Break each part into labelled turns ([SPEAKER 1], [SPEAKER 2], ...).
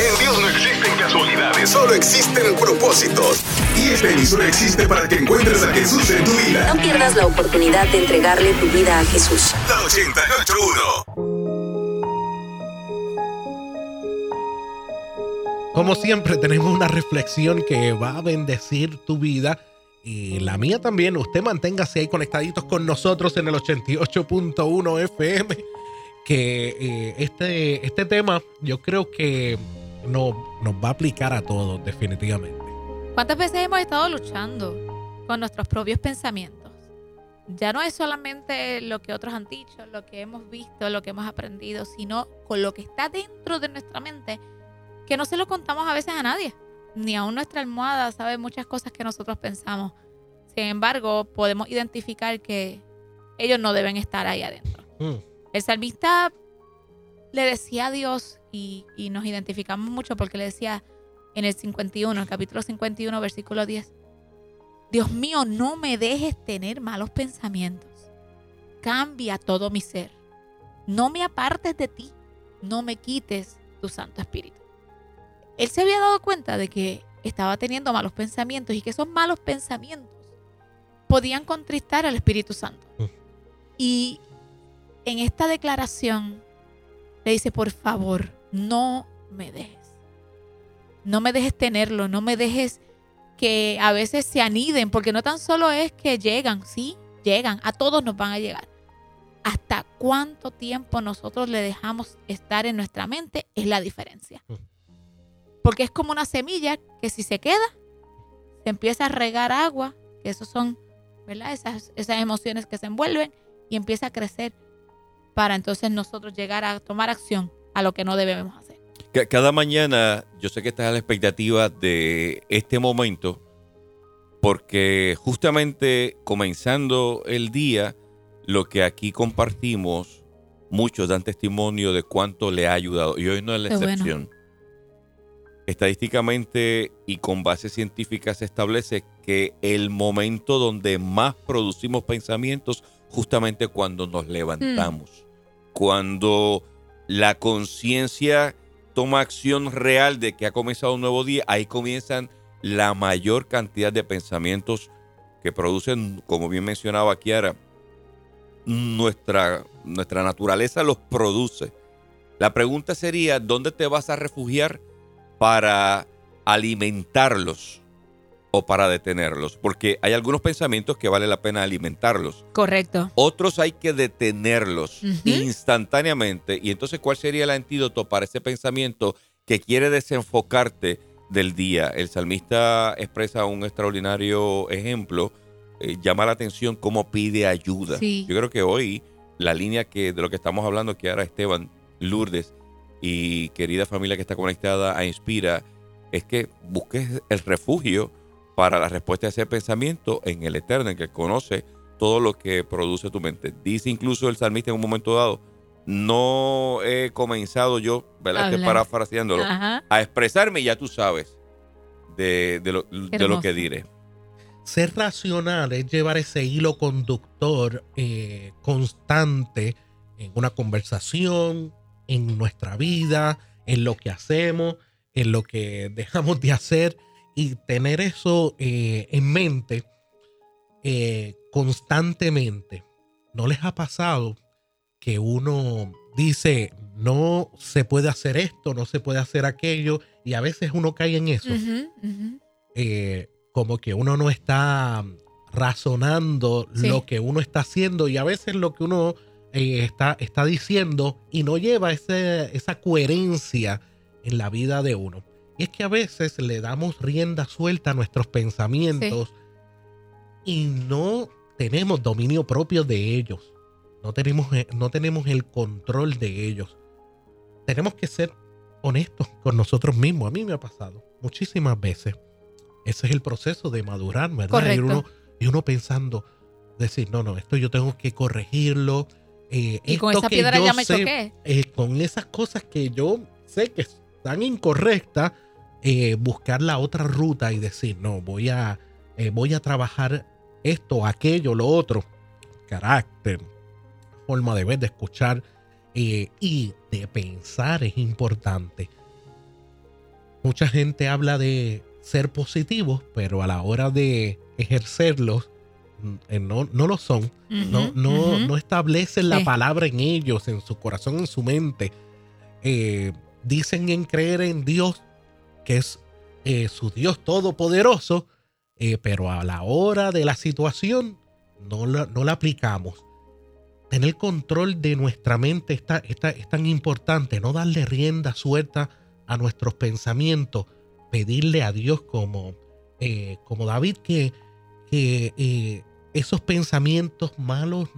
[SPEAKER 1] En Dios no existen casualidades, solo existen propósitos. Y este emisor existe para que encuentres a Jesús en tu vida.
[SPEAKER 2] No pierdas la oportunidad de entregarle tu vida a Jesús.
[SPEAKER 1] La 881.
[SPEAKER 3] Como siempre, tenemos una reflexión que va a bendecir tu vida y la mía también. Usted manténgase ahí conectaditos con nosotros en el 88.1 FM. Que eh, este, este tema yo creo que no, nos va a aplicar a todos, definitivamente.
[SPEAKER 4] ¿Cuántas veces hemos estado luchando con nuestros propios pensamientos? Ya no es solamente lo que otros han dicho, lo que hemos visto, lo que hemos aprendido, sino con lo que está dentro de nuestra mente, que no se lo contamos a veces a nadie. Ni aún nuestra almohada sabe muchas cosas que nosotros pensamos. Sin embargo, podemos identificar que ellos no deben estar ahí adentro.
[SPEAKER 3] Mm.
[SPEAKER 4] El salmista le decía a Dios, y, y nos identificamos mucho porque le decía en el 51, el capítulo 51, versículo 10, Dios mío, no me dejes tener malos pensamientos. Cambia todo mi ser. No me apartes de ti. No me quites tu Santo Espíritu. Él se había dado cuenta de que estaba teniendo malos pensamientos y que esos malos pensamientos podían contristar al Espíritu Santo.
[SPEAKER 3] Mm.
[SPEAKER 4] Y en esta declaración le dice, por favor, no me dejes. No me dejes tenerlo, no me dejes que a veces se aniden, porque no tan solo es que llegan, sí, llegan, a todos nos van a llegar. Hasta cuánto tiempo nosotros le dejamos estar en nuestra mente es la diferencia.
[SPEAKER 3] Mm.
[SPEAKER 4] Porque es como una semilla que si se queda, se empieza a regar agua, que esos son, ¿verdad? Esas, esas emociones que se envuelven y empieza a crecer para entonces nosotros llegar a tomar acción a lo que no debemos hacer.
[SPEAKER 5] Ca- Cada mañana yo sé que estás a la expectativa de este momento porque justamente comenzando el día, lo que aquí compartimos, muchos dan testimonio de cuánto le ha ayudado y hoy no es la
[SPEAKER 4] bueno.
[SPEAKER 5] excepción. Estadísticamente y con base científica se establece que el momento donde más producimos pensamientos justamente cuando nos levantamos, cuando la conciencia toma acción real de que ha comenzado un nuevo día, ahí comienzan la mayor cantidad de pensamientos que producen, como bien mencionaba Kiara, nuestra, nuestra naturaleza los produce. La pregunta sería, ¿dónde te vas a refugiar para alimentarlos o para detenerlos? Porque hay algunos pensamientos que vale la pena alimentarlos.
[SPEAKER 4] Correcto.
[SPEAKER 5] Otros hay que detenerlos instantáneamente. Y entonces, ¿cuál sería el antídoto para ese pensamiento que quiere desenfocarte del día? El salmista expresa un extraordinario ejemplo. eh, llama la atención cómo pide ayuda.
[SPEAKER 4] Sí.
[SPEAKER 5] Yo creo que hoy la línea que de lo que estamos hablando, que ahora Esteban, Lourdes y querida familia que está conectada a Inspira, es que busques el refugio para la respuesta a ese pensamiento en el Eterno, en que conoce todo lo que produce tu mente. Dice incluso el salmista en un momento dado, no he comenzado yo, ¿verdad? Estoy parafraseándolo,
[SPEAKER 4] Ajá.
[SPEAKER 5] a expresarme y ya tú sabes de, de lo, de lo
[SPEAKER 4] hermoso.
[SPEAKER 5] que diré.
[SPEAKER 3] Ser racional es llevar ese hilo conductor eh, constante en una conversación, en nuestra vida, en lo que hacemos, en lo que dejamos de hacer y tener eso eh, en mente eh, constantemente. ¿No les ha pasado que uno dice, no se puede hacer esto, no se puede hacer aquello, y a veces uno cae en eso? Eh, como que uno no está razonando
[SPEAKER 4] Sí.
[SPEAKER 3] lo que uno está haciendo y a veces lo que uno eh, está, está diciendo y no lleva ese- esa coherencia en la vida de uno. Y es que a veces le damos rienda suelta a nuestros pensamientos y no tenemos dominio propio de ellos. No tenemos, eh, no tenemos el control de ellos. Tenemos que ser honestos con nosotros mismos. A mí me ha pasado muchísimas veces. Ese es el proceso de madurar, ¿verdad? Y uno, y uno pensando, decir, no, no, esto yo tengo que corregirlo. eh,
[SPEAKER 4] Y con esa piedra ya me
[SPEAKER 3] sé,
[SPEAKER 4] choqué.
[SPEAKER 3] eh, con esas cosas que yo sé que están incorrectas, eh, buscar la otra ruta y decir, no, voy a, eh, voy a trabajar esto, aquello, lo otro. Carácter, forma de ver, de escuchar eh, y de pensar es importante. mucha gente habla de ser positivos, pero a la hora de ejercerlos, mm, no, no lo son. no, no, no establecen la
[SPEAKER 4] Sí.
[SPEAKER 3] palabra en ellos, en su corazón, en su mente. Eh, dicen en creer en Dios, que es eh, su Dios todopoderoso, eh, pero a la hora de la situación no la, no la aplicamos. Tener control de nuestra mente está, está- es tan importante, no darle rienda suelta a nuestros pensamientos, pedirle a Dios como, eh, como David que, que esos pensamientos malos,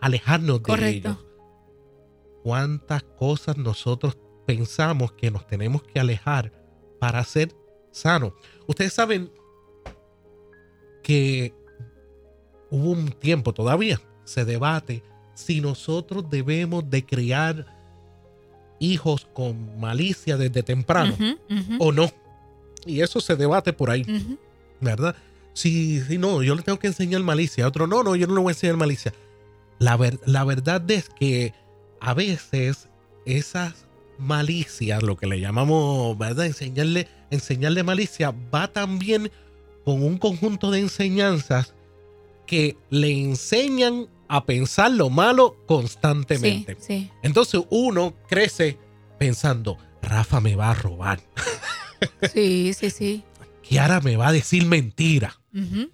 [SPEAKER 3] alejarnos de ellos. ¿Cuántas cosas nosotros pensamos que nos tenemos que alejar para ser sanos? Ustedes saben que hubo un tiempo todavía, se debate si nosotros debemos de criar hijos con malicia desde temprano o no. Y eso se debate por ahí. ¿verdad? Si, si no, yo le tengo que enseñar malicia. Otro, no, no, yo no le voy a enseñar malicia. La, ver- la verdad es que a veces esas malicias, lo que le llamamos, ¿verdad? Enseñarle, enseñarle malicia, va también con un conjunto de enseñanzas que le enseñan a pensar lo malo constantemente.
[SPEAKER 4] sí.
[SPEAKER 3] Entonces uno crece pensando, Rafa me va a robar,
[SPEAKER 4] Sí, sí, sí.
[SPEAKER 3] Kiara me va a decir mentira.
[SPEAKER 4] Ujú.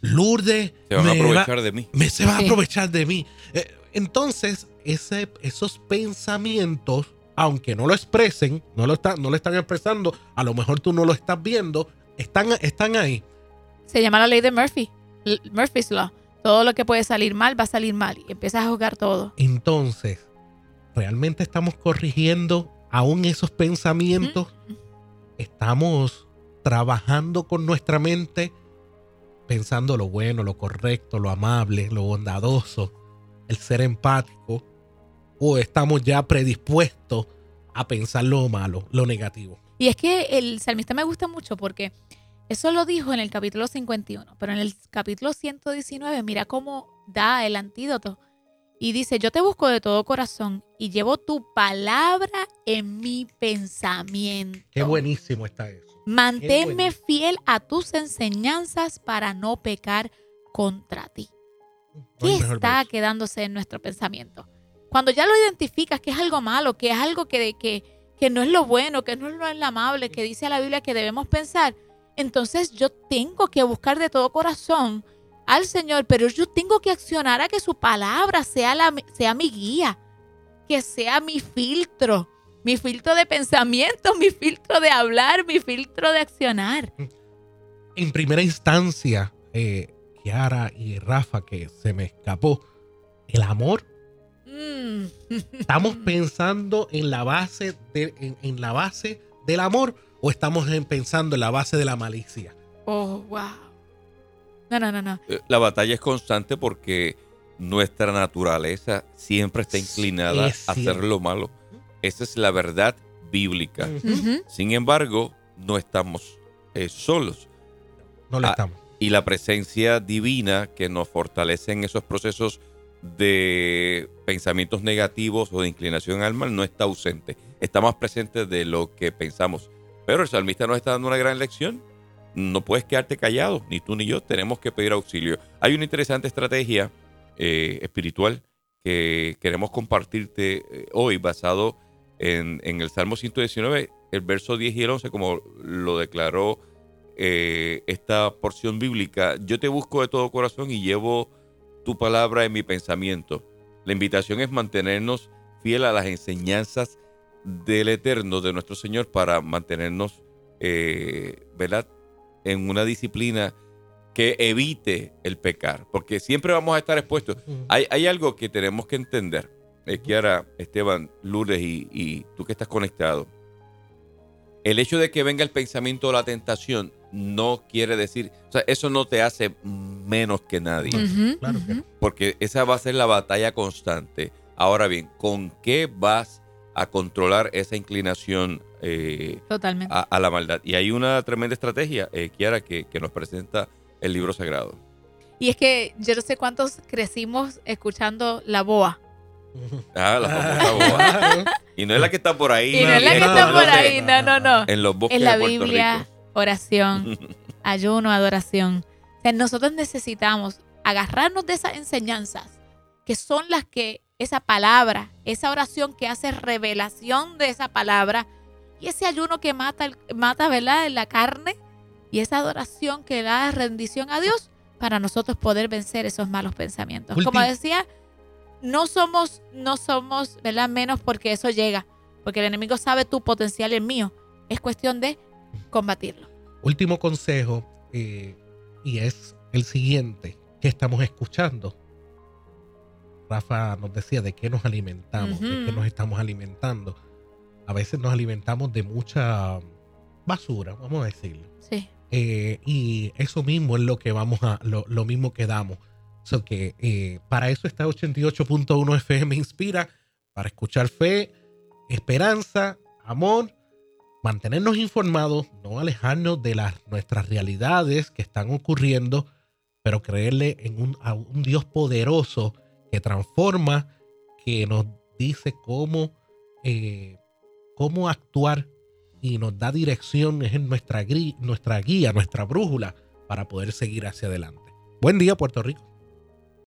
[SPEAKER 3] Lourdes
[SPEAKER 5] Se van a
[SPEAKER 3] me va-
[SPEAKER 5] aprovechar de mí.
[SPEAKER 3] me se va a aprovechar de mí. Eh, entonces, ese, esos pensamientos, aunque no lo expresen, no lo, están, no lo están expresando, a lo mejor tú no lo estás viendo, están, están ahí.
[SPEAKER 4] Se llama la ley de Murphy. L- Murphy's Law. Todo lo que puede salir mal va a salir mal. Y empiezas a jugar todo.
[SPEAKER 3] Entonces, ¿realmente estamos corrigiendo aún esos pensamientos? Estamos trabajando con nuestra mente, pensando lo bueno, lo correcto, lo amable, lo bondadoso, el ser empático, o estamos ya predispuestos a pensar lo malo, lo negativo.
[SPEAKER 4] Y es que el salmista me gusta mucho porque eso lo dijo en el capítulo 51, pero en el capítulo 119 mira cómo da el antídoto. Y dice, yo te busco de todo corazón y llevo tu palabra en mi pensamiento.
[SPEAKER 3] Qué buenísimo está eso.
[SPEAKER 4] Manténme fiel a tus enseñanzas para no pecar contra ti.
[SPEAKER 3] No
[SPEAKER 4] ¿Qué está
[SPEAKER 3] verso.
[SPEAKER 4] quedándose en nuestro pensamiento? Cuando ya lo identificas que es algo malo, que es algo que, que, que no es lo bueno, que no es lo amable, que dice la Biblia que debemos pensar, entonces yo tengo que buscar de todo corazón al Señor, pero yo tengo que accionar a que su palabra sea, la, sea mi guía, que sea mi filtro, mi filtro de pensamiento, mi filtro de hablar, mi filtro de accionar.
[SPEAKER 3] En primera instancia, eh, Kiara y Rafa, que se me escapó, el amor
[SPEAKER 4] Mm.
[SPEAKER 3] ¿Estamos pensando en la base de, en, en la base del amor o estamos en- pensando en la base de la malicia?
[SPEAKER 4] Oh, wow. No, no, no, no.
[SPEAKER 5] Eh, La batalla es constante porque nuestra naturaleza siempre está inclinada
[SPEAKER 3] Es
[SPEAKER 5] a hacer lo malo. Esa es la verdad bíblica. Sin embargo, no estamos eh, solos.
[SPEAKER 3] No lo
[SPEAKER 5] Ah,
[SPEAKER 3] estamos.
[SPEAKER 5] Y la presencia divina que nos fortalece en esos procesos de pensamientos negativos o de inclinación al mal no está ausente. Está más presente de lo que pensamos. Pero el salmista nos está dando una gran lección. No puedes quedarte callado, ni tú ni yo. Tenemos que pedir auxilio. Hay una interesante estrategia eh, espiritual que queremos compartirte eh, hoy basado en, el Salmo 119, el verso 10 y el 11, como lo declaró eh, esta porción bíblica. Yo te busco de todo corazón y llevo tu palabra en mi pensamiento. La invitación es mantenernos fiel a las enseñanzas del Eterno, de nuestro Señor, para mantenernos, eh, ¿verdad? En una disciplina que evite el pecar, porque siempre vamos a estar expuestos. Hay, hay algo que tenemos que entender, eh, Kiara, Esteban, Lourdes y, y tú que estás conectado. El hecho de que venga el pensamiento o la tentación no quiere decir, o sea, eso no te hace menos que nadie,
[SPEAKER 3] Claro que
[SPEAKER 4] ujú.
[SPEAKER 3] no.
[SPEAKER 5] porque esa va a ser la batalla constante. Ahora bien, ¿con qué vas a controlar esa inclinación eh,
[SPEAKER 4] Totalmente.
[SPEAKER 5] a, a la maldad? Y hay una tremenda estrategia, eh, Kiara, que, que nos presenta el libro sagrado.
[SPEAKER 4] Y es que yo no sé cuántos crecimos escuchando la boa.
[SPEAKER 5] Ah, la famosa boa. Y no es la que está por ahí.
[SPEAKER 4] Y no es la que
[SPEAKER 3] no,
[SPEAKER 4] está
[SPEAKER 3] no,
[SPEAKER 4] por
[SPEAKER 3] no,
[SPEAKER 4] ahí,
[SPEAKER 3] no,
[SPEAKER 4] no, no.
[SPEAKER 5] En los bosques
[SPEAKER 4] En la
[SPEAKER 5] de Puerto
[SPEAKER 4] Biblia,
[SPEAKER 5] Rico.
[SPEAKER 4] oración, ayuno, adoración. O sea, nosotros necesitamos agarrarnos de esas enseñanzas, que son las que esa palabra, esa oración que hace revelación de esa palabra, y ese ayuno que mata, mata ¿verdad? la carne, y esa adoración que da rendición a Dios para nosotros poder vencer esos malos pensamientos. Como decía, no somos, no somos ¿verdad? menos porque eso llega, porque el enemigo sabe tu potencial y el mío. Es cuestión de combatirlo.
[SPEAKER 3] Último consejo, eh, y es el siguiente, que estamos escuchando. Rafa nos decía de qué nos alimentamos, de qué nos estamos alimentando. A veces nos alimentamos de mucha basura, vamos a decirlo.
[SPEAKER 4] Sí.
[SPEAKER 3] Eh, y eso mismo es lo que vamos a, lo, lo mismo que damos. So que eh, para eso está 88.1 FM Inspira, para escuchar fe, esperanza, amor, mantenernos informados, no alejarnos de las, nuestras realidades que están ocurriendo, pero creerle en un, Dios poderoso que transforma, que nos dice cómo, eh, cómo actuar y nos da dirección, es nuestra, gri- nuestra guía, nuestra brújula para poder seguir hacia adelante. Buen día, Puerto Rico.